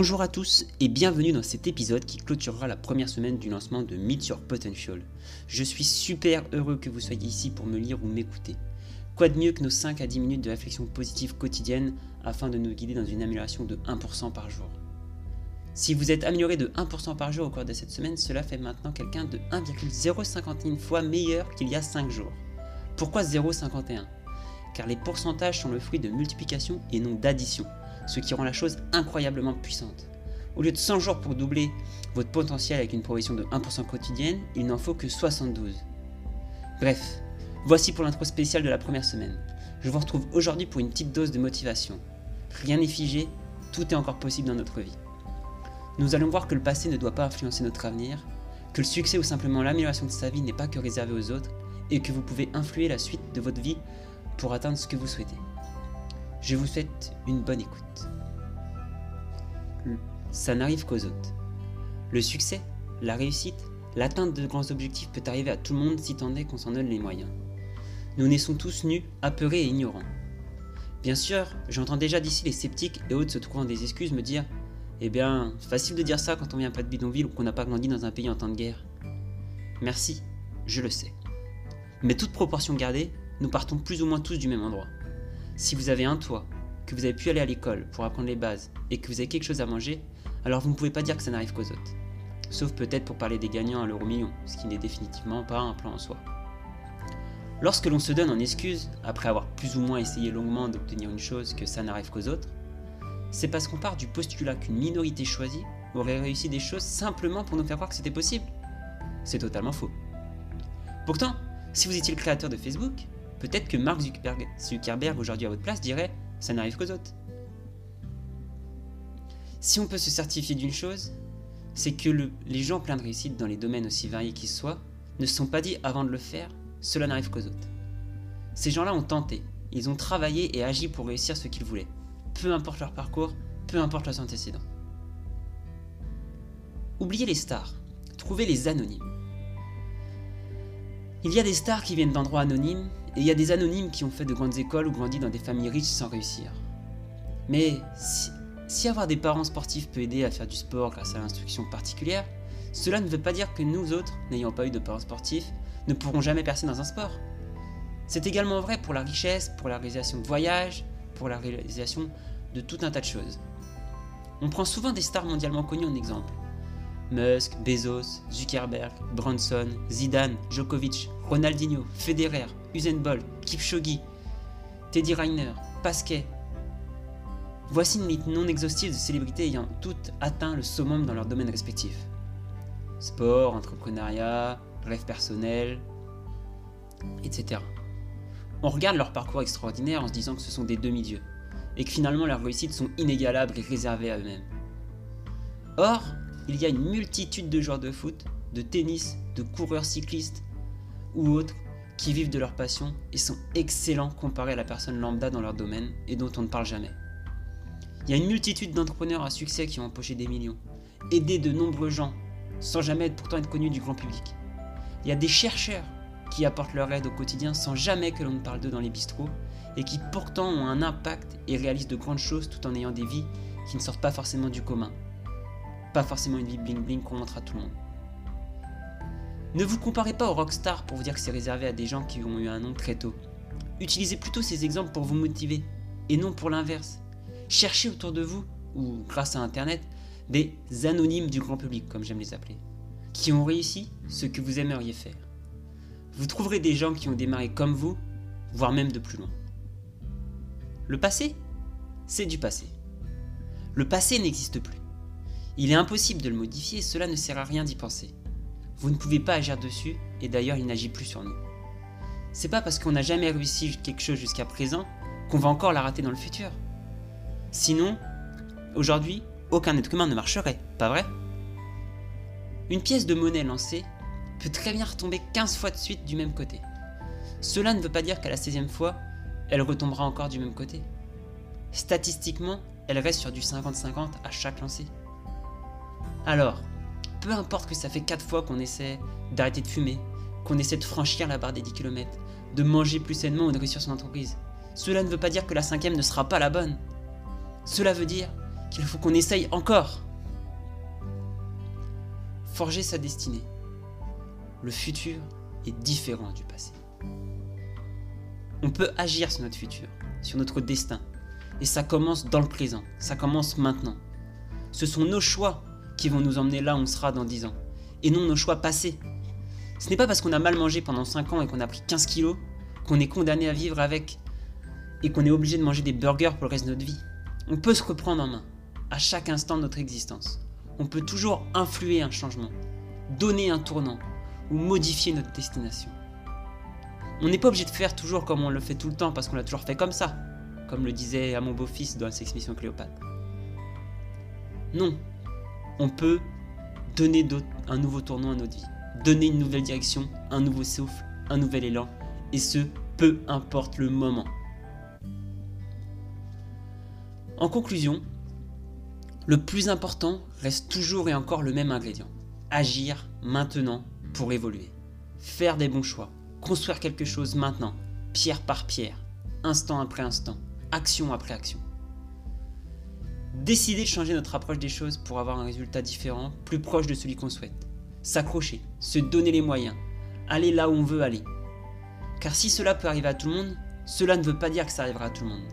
Bonjour à tous et bienvenue dans cet épisode qui clôturera la première semaine du lancement de Meet Your Potential. Je suis super heureux que vous soyez ici pour me lire ou m'écouter. Quoi de mieux que nos 5 à 10 minutes de réflexion positive quotidienne afin de nous guider dans une amélioration de 1% par jour? Si vous êtes amélioré de 1% par jour au cours de cette semaine, cela fait maintenant quelqu'un de 1,051 fois meilleur qu'il y a 5 jours. Pourquoi 0,51 Car les pourcentages sont le fruit de multiplication et non d'addition ce qui rend la chose incroyablement puissante. Au lieu de 100 jours pour doubler votre potentiel avec une progression de 1% quotidienne, il n'en faut que 72. Bref, voici pour l'intro spéciale de la première semaine. Je vous retrouve aujourd'hui pour une petite dose de motivation. Rien n'est figé, tout est encore possible dans notre vie. Nous allons voir que le passé ne doit pas influencer notre avenir, que le succès ou simplement l'amélioration de sa vie n'est pas que réservé aux autres, et que vous pouvez influer la suite de votre vie pour atteindre ce que vous souhaitez. Je vous souhaite une bonne écoute. Ça n'arrive qu'aux autres. Le succès, la réussite, l'atteinte de grands objectifs peut arriver à tout le monde si tant est qu'on s'en donne les moyens. Nous naissons tous nus, apeurés et ignorants. Bien sûr, j'entends déjà d'ici les sceptiques et autres se trouvant des excuses me dire Eh bien, facile de dire ça quand on vient pas de bidonville ou qu'on n'a pas grandi dans un pays en temps de guerre. Merci, je le sais. Mais toute proportion gardée, nous partons plus ou moins tous du même endroit. Si vous avez un toit, que vous avez pu aller à l'école pour apprendre les bases et que vous avez quelque chose à manger, alors vous ne pouvez pas dire que ça n'arrive qu'aux autres. Sauf peut-être pour parler des gagnants à l'euro million, ce qui n'est définitivement pas un plan en soi. Lorsque l'on se donne en excuse, après avoir plus ou moins essayé longuement d'obtenir une chose que ça n'arrive qu'aux autres, c'est parce qu'on part du postulat qu'une minorité choisie aurait réussi des choses simplement pour nous faire croire que c'était possible. C'est totalement faux. Pourtant, si vous étiez le créateur de Facebook, Peut-être que Mark Zuckerberg, aujourd'hui à votre place dirait ça n'arrive qu'aux autres. Si on peut se certifier d'une chose, c'est que les gens pleins de réussite dans les domaines aussi variés qu'ils soient ne se sont pas dit avant de le faire cela n'arrive qu'aux autres. Ces gens-là ont tenté, ils ont travaillé et agi pour réussir ce qu'ils voulaient, peu importe leur parcours, peu importe leurs antécédents. Oubliez les stars, trouvez les anonymes. Il y a des stars qui viennent d'endroits anonymes et il y a des anonymes qui ont fait de grandes écoles ou grandi dans des familles riches sans réussir. Mais si, avoir des parents sportifs peut aider à faire du sport grâce à l'instruction particulière, cela ne veut pas dire que nous autres, n'ayant pas eu de parents sportifs, ne pourrons jamais percer dans un sport. C'est également vrai pour la richesse, pour la réalisation de voyages, pour la réalisation de tout un tas de choses. On prend souvent des stars mondialement connues en exemple. Musk, Bezos, Zuckerberg, Bronson, Zidane, Djokovic, Ronaldinho, Federer, Usain Bolt, Kipchoge, Teddy Reiner, Pasquet. Voici une liste non exhaustive de célébrités ayant toutes atteint le summum dans leur domaine respectif. Sport, entrepreneuriat, rêve personnel, etc. On regarde leur parcours extraordinaire en se disant que ce sont des demi-dieux, et que finalement leurs réussites sont inégalables et réservées à eux-mêmes. Or, il y a une multitude de joueurs de foot, de tennis, de coureurs cyclistes ou autres qui vivent de leur passion et sont excellents comparés à la personne lambda dans leur domaine et dont on ne parle jamais. Il y a une multitude d'entrepreneurs à succès qui ont empoché des millions, aidé de nombreux gens, sans jamais pourtant être connus du grand public. Il y a des chercheurs qui apportent leur aide au quotidien sans jamais que l'on ne parle d'eux dans les bistrots, et qui pourtant ont un impact et réalisent de grandes choses tout en ayant des vies qui ne sortent pas forcément du commun. Pas forcément une vie bling bling qu'on montre à tout le monde. Ne vous comparez pas aux rockstars pour vous dire que c'est réservé à des gens qui ont eu un nom très tôt. Utilisez plutôt ces exemples pour vous motiver, et non pour l'inverse. Cherchez autour de vous, ou grâce à Internet, des anonymes du grand public, comme j'aime les appeler, qui ont réussi ce que vous aimeriez faire. Vous trouverez des gens qui ont démarré comme vous, voire même de plus loin. Le passé, c'est du passé. Le passé n'existe plus. Il est impossible de le modifier, cela ne sert à rien d'y penser. Vous ne pouvez pas agir dessus, et d'ailleurs il n'agit plus sur nous. C'est pas parce qu'on n'a jamais réussi quelque chose jusqu'à présent qu'on va encore la rater dans le futur. Sinon, aujourd'hui, aucun être humain ne marcherait, pas vrai? Une pièce de monnaie lancée peut très bien retomber 15 fois de suite du même côté. Cela ne veut pas dire qu'à la 16e fois, elle retombera encore du même côté. Statistiquement, elle reste sur du 50-50 à chaque lancée. Alors, peu importe que ça fait 4 fois qu'on essaie d'arrêter de fumer, qu'on essaie de franchir la barre des 10 km, de manger plus sainement ou de réussir son entreprise. Cela ne veut pas dire que la cinquième ne sera pas la bonne. Cela veut dire qu'il faut qu'on essaye encore. Forger sa destinée. Le futur est différent du passé. On peut agir sur notre futur, sur notre destin. Et ça commence dans le présent, ça commence maintenant. Ce sont nos choix qui vont nous emmener là où on sera dans 10 ans, et non nos choix passés. Ce n'est pas parce qu'on a mal mangé pendant 5 ans et qu'on a pris 15 kilos qu'on est condamné à vivre avec et qu'on est obligé de manger des burgers pour le reste de notre vie. On peut se reprendre en main à chaque instant de notre existence. On peut toujours influer un changement, donner un tournant ou modifier notre destination. On n'est pas obligé de faire toujours comme on le fait tout le temps parce qu'on l'a toujours fait comme ça, comme le disait à mon beau-fils dans la Sex Mission Cléopâtre. Non, on peut donner un nouveau tournant à notre vie, donner une nouvelle direction, un nouveau souffle, un nouvel élan, et ce, peu importe le moment. En conclusion, le plus important reste toujours et encore le même ingrédient. Agir maintenant pour évoluer. Faire des bons choix. Construire quelque chose maintenant, pierre par pierre, instant après instant, action après action. Décider de changer notre approche des choses pour avoir un résultat différent, plus proche de celui qu'on souhaite. S'accrocher, se donner les moyens, aller là où on veut aller. Car si cela peut arriver à tout le monde, cela ne veut pas dire que ça arrivera à tout le monde.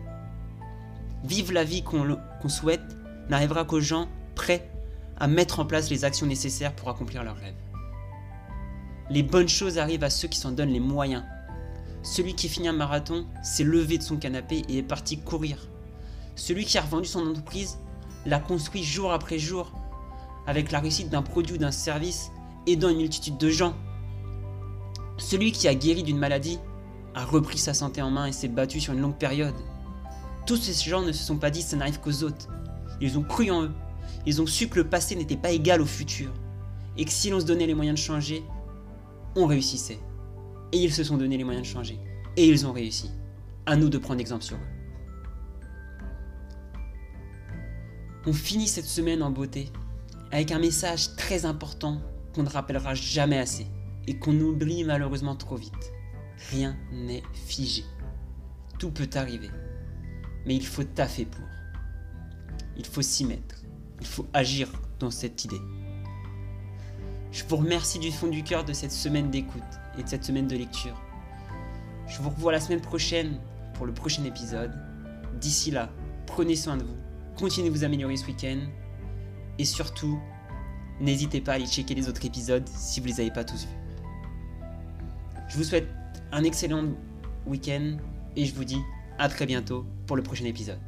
Vivre la vie qu'on souhaite n'arrivera qu'aux gens prêts à mettre en place les actions nécessaires pour accomplir leurs rêves. Les bonnes choses arrivent à ceux qui s'en donnent les moyens. Celui qui finit un marathon s'est levé de son canapé et est parti courir. Celui qui a revendu son entreprise l'a construit jour après jour avec la réussite d'un produit ou d'un service aidant une multitude de gens. Celui qui a guéri d'une maladie a repris sa santé en main et s'est battu sur une longue période. Tous ces gens ne se sont pas dit ça n'arrive qu'aux autres. Ils ont cru en eux. Ils ont su que le passé n'était pas égal au futur. Et que si l'on se donnait les moyens de changer, on réussissait. Et ils se sont donné les moyens de changer. Et ils ont réussi. À nous de prendre exemple sur eux. On finit cette semaine en beauté avec un message très important qu'on ne rappellera jamais assez et qu'on oublie malheureusement trop vite. Rien n'est figé. Tout peut arriver. Mais il faut taffer pour. Il faut s'y mettre. Il faut agir dans cette idée. Je vous remercie du fond du cœur de cette semaine d'écoute et de cette semaine de lecture. Je vous revois la semaine prochaine pour le prochain épisode. D'ici là, prenez soin de vous, continuez de vous améliorer ce week-end et surtout, n'hésitez pas à aller checker les autres épisodes si vous ne les avez pas tous vus. Je vous souhaite un excellent week-end et je vous dis à très bientôt pour le prochain épisode.